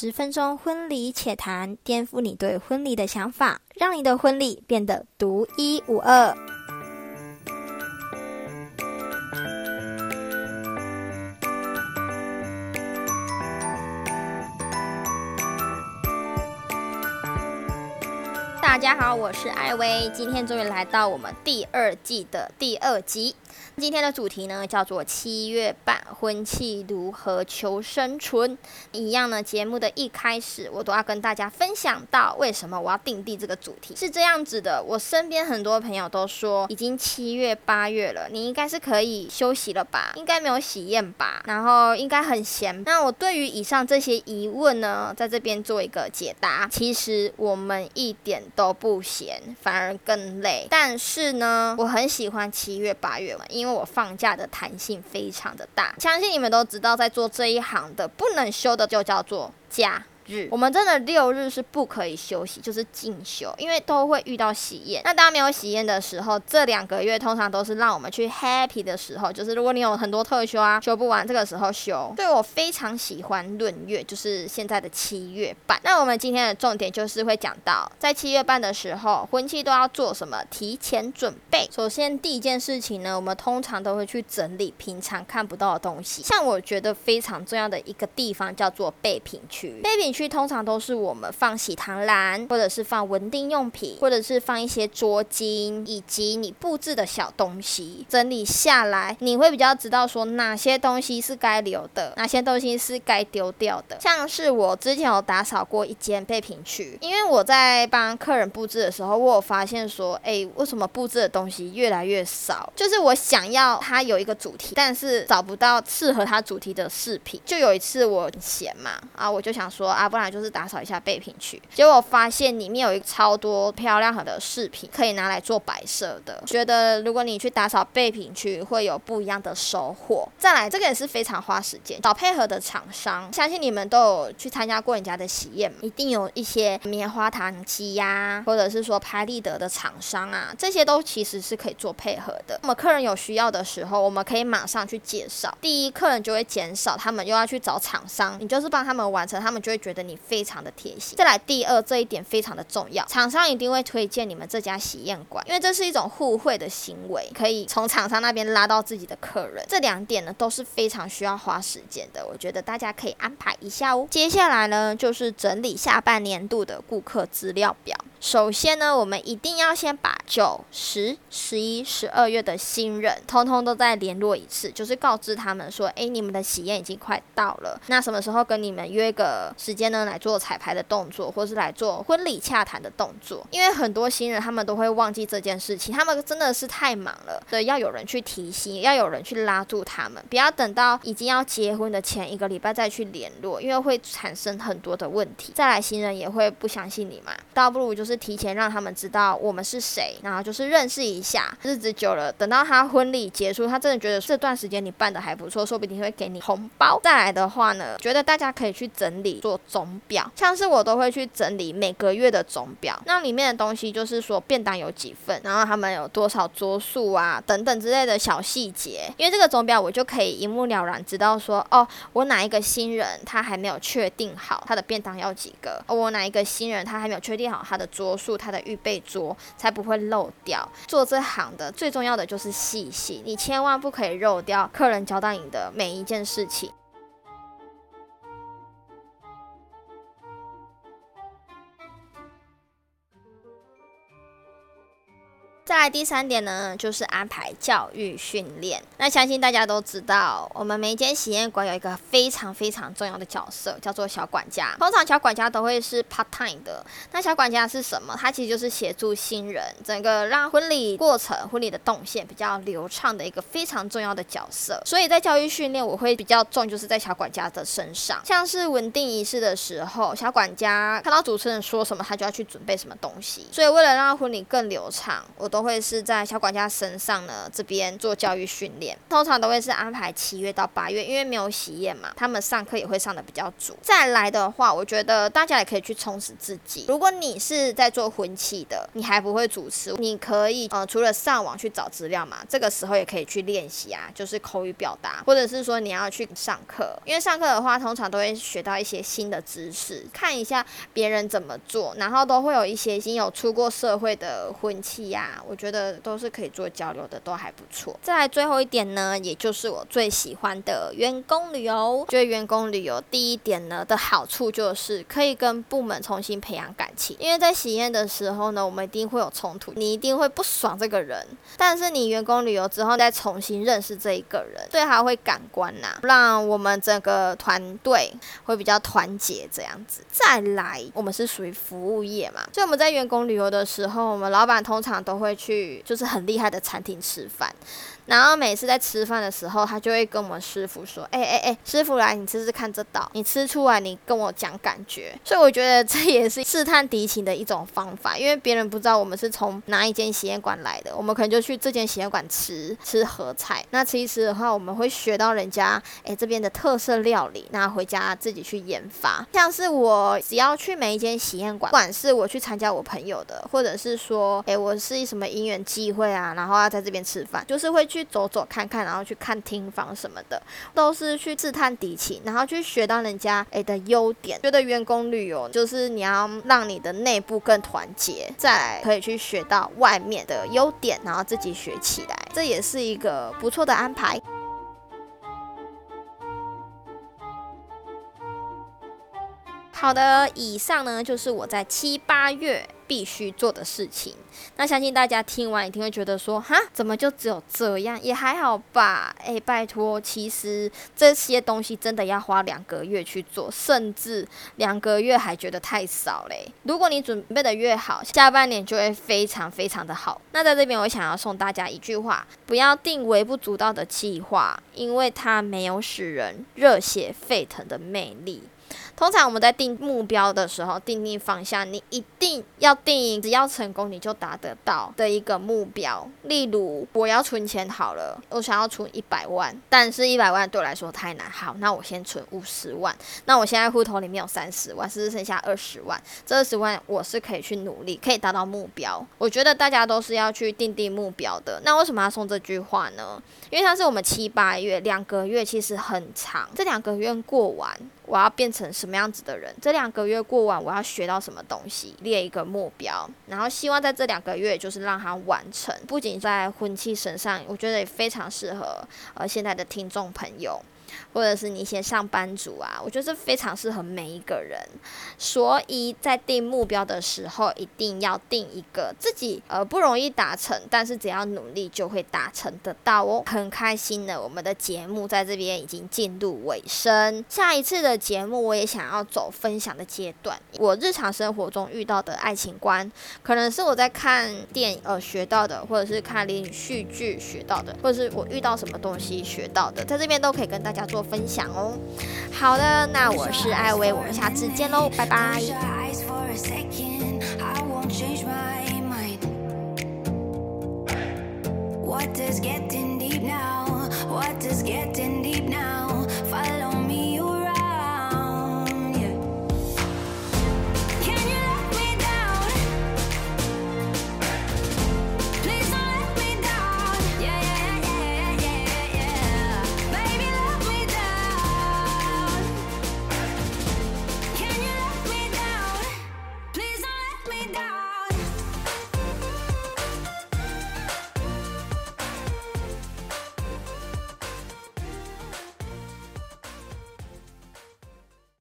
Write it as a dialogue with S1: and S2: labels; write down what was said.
S1: 十分钟婚礼且谈，颠覆你对婚礼的想法，让你的婚礼变得独一无二。大家好，我是艾薇，今天终于来到我们第二季的第二集。今天的主题呢，叫做七月半婚期如何求生存。一样呢，节目的一开始，我都要跟大家分享到为什么我要定定这个主题。是这样子的，我身边很多朋友都说，已经七月八月了，你应该是可以休息了吧？应该没有喜宴吧？然后应该很闲。那我对于以上这些疑问呢，在这边做一个解答。其实我们一点都不闲，反而更累。但是呢，我很喜欢七月八月嘛，因为我放假的弹性非常的大，相信你们都知道，在做这一行的不能休的就叫做假。日，我们真的六日是不可以休息，就是进修，因为都会遇到喜宴。那当没有喜宴的时候，这两个月通常都是让我们去 happy 的时候，就是如果你有很多特休啊，休不完，这个时候休。对我非常喜欢闰月，就是现在的七月半。那我们今天的重点就是会讲到，在七月半的时候，婚期都要做什么提前准备。首先第一件事情呢，我们通常都会去整理平常看不到的东西。像我觉得非常重要的一个地方叫做备品区，备品。区通常都是我们放喜糖篮，或者是放文定用品，或者是放一些桌巾，以及你布置的小东西。整理下来，你会比较知道说哪些东西是该留的，哪些东西是该丢掉的。像是我之前有打扫过一间备品区，因为我在帮客人布置的时候，我有发现说，哎，为什么布置的东西越来越少？就是我想要它有一个主题，但是找不到适合它主题的饰品。就有一次我闲嘛，啊，我就想说啊。不然就是打扫一下备品区，结果发现里面有一超多漂亮的饰品可以拿来做摆设的。觉得如果你去打扫备品区，会有不一样的收获。再来，这个也是非常花时间，找配合的厂商。相信你们都有去参加过人家的喜宴，一定有一些棉花糖机呀，或者是说拍立得的厂商啊，这些都其实是可以做配合的。那么客人有需要的时候，我们可以马上去介绍。第一，客人就会减少，他们又要去找厂商，你就是帮他们完成，他们就会觉得。你非常的贴心。再来第二，这一点非常的重要，厂商一定会推荐你们这家喜宴馆，因为这是一种互惠的行为，可以从厂商那边拉到自己的客人。这两点呢都是非常需要花时间的，我觉得大家可以安排一下哦。接下来呢就是整理下半年度的顾客资料表。首先呢，我们一定要先把九、十、十一、十二月的新人通通都再联络一次，就是告知他们说，哎，你们的喜宴已经快到了，那什么时候跟你们约个时间呢，来做彩排的动作，或是来做婚礼洽谈的动作？因为很多新人他们都会忘记这件事情，他们真的是太忙了，所以要有人去提醒，要有人去拉住他们，不要等到已经要结婚的前一个礼拜再去联络，因为会产生很多的问题。再来，新人也会不相信你嘛，倒不如就是。是提前让他们知道我们是谁，然后就是认识一下。日子久了，等到他婚礼结束，他真的觉得这段时间你办的还不错，说不定会给你红包。再来的话呢，觉得大家可以去整理做总表，像是我都会去整理每个月的总表。那里面的东西就是说便当有几份，然后他们有多少桌数啊，等等之类的小细节。因为这个总表，我就可以一目了然知道说，哦，我哪一个新人他还没有确定好他的便当要几个，哦，我哪一个新人他还没有确定好他的。桌数，他的预备桌才不会漏掉。做这行的最重要的就是细心，你千万不可以漏掉客人交代你的每一件事情。再来第三点呢，就是安排教育训练。那相信大家都知道，我们每一间喜宴馆有一个非常非常重要的角色，叫做小管家。通常小管家都会是 part time 的。那小管家是什么？他其实就是协助新人整个让婚礼过程、婚礼的动线比较流畅的一个非常重要的角色。所以在教育训练，我会比较重，就是在小管家的身上。像是稳定仪式的时候，小管家看到主持人说什么，他就要去准备什么东西。所以为了让婚礼更流畅，我都。都会是在小管家身上呢这边做教育训练，通常都会是安排七月到八月，因为没有喜宴嘛，他们上课也会上的比较足。再来的话，我觉得大家也可以去充实自己。如果你是在做婚期的，你还不会主持，你可以呃除了上网去找资料嘛，这个时候也可以去练习啊，就是口语表达，或者是说你要去上课，因为上课的话通常都会学到一些新的知识，看一下别人怎么做，然后都会有一些已经有出过社会的婚期呀，我觉得都是可以做交流的，都还不错。再来最后一点呢，也就是我最喜欢的员工旅游，觉得员工旅游第一点呢的好处就是可以跟部门重新培养感情，因为在喜宴的时候呢，我们一定会有冲突，你一定会不爽这个人，但是你员工旅游之后再重新认识这一个人，对他会感官呐，让我们整个团队会比较团结这样子。再来，我们是属于服务业嘛，所以我们在员工旅游的时候，我们老板通常都会去就是很厉害的餐厅吃饭。然后每次在吃饭的时候，他就会跟我们师傅说：“哎哎哎，师傅来，你吃吃看这道，你吃出来，你跟我讲感觉。”所以我觉得这也是试探敌情的一种方法，因为别人不知道我们是从哪一间喜宴馆来的，我们可能就去这间喜宴馆吃吃合菜。那吃一吃的话，我们会学到人家哎这边的特色料理，那回家自己去研发。像是我只要去每一间喜宴馆，不管是我去参加我朋友的，或者是说哎我是什么姻缘机会啊，然后要在这边吃饭，就是会去。走走看看，然后去看厅房什么的，都是去自探敌情，然后去学到人家诶的优点。觉得员工旅游就是你要让你的内部更团结，再来可以去学到外面的优点，然后自己学起来，这也是一个不错的安排。好的，以上呢就是我在七八月必须做的事情。那相信大家听完一定会觉得说，哈，怎么就只有这样？也还好吧。诶，拜托，其实这些东西真的要花两个月去做，甚至两个月还觉得太少嘞。如果你准备的越好，下半年就会非常非常的好。那在这边，我想要送大家一句话：不要定微不足道的计划，因为它没有使人热血沸腾的魅力。通常我们在定目标的时候，定定方向，你一定要定，只要成功你就达得到的一个目标。例如，我要存钱好了，我想要存一百万，但是一百万对我来说太难。好，那我先存五十万。那我现在户头里面有三十万，是不是剩下二十万？这二十万我是可以去努力，可以达到目标。我觉得大家都是要去定定目标的。那为什么要送这句话呢？因为它是我们七八月两个月，其实很长。这两个月过完。我要变成什么样子的人？这两个月过完，我要学到什么东西？列一个目标，然后希望在这两个月就是让它完成。不仅在婚期身上，我觉得也非常适合呃现在的听众朋友。或者是你一些上班族啊，我觉得这非常适合每一个人。所以在定目标的时候，一定要定一个自己呃不容易达成，但是只要努力就会达成得到哦。很开心的，我们的节目在这边已经进入尾声。下一次的节目我也想要走分享的阶段，我日常生活中遇到的爱情观，可能是我在看电影呃学到的，或者是看连续剧学到的，或者是我遇到什么东西学到的，在这边都可以跟大家。做分享哦。好的，那我是艾薇，我们下次见喽，拜拜。What does getting deep now? What does getting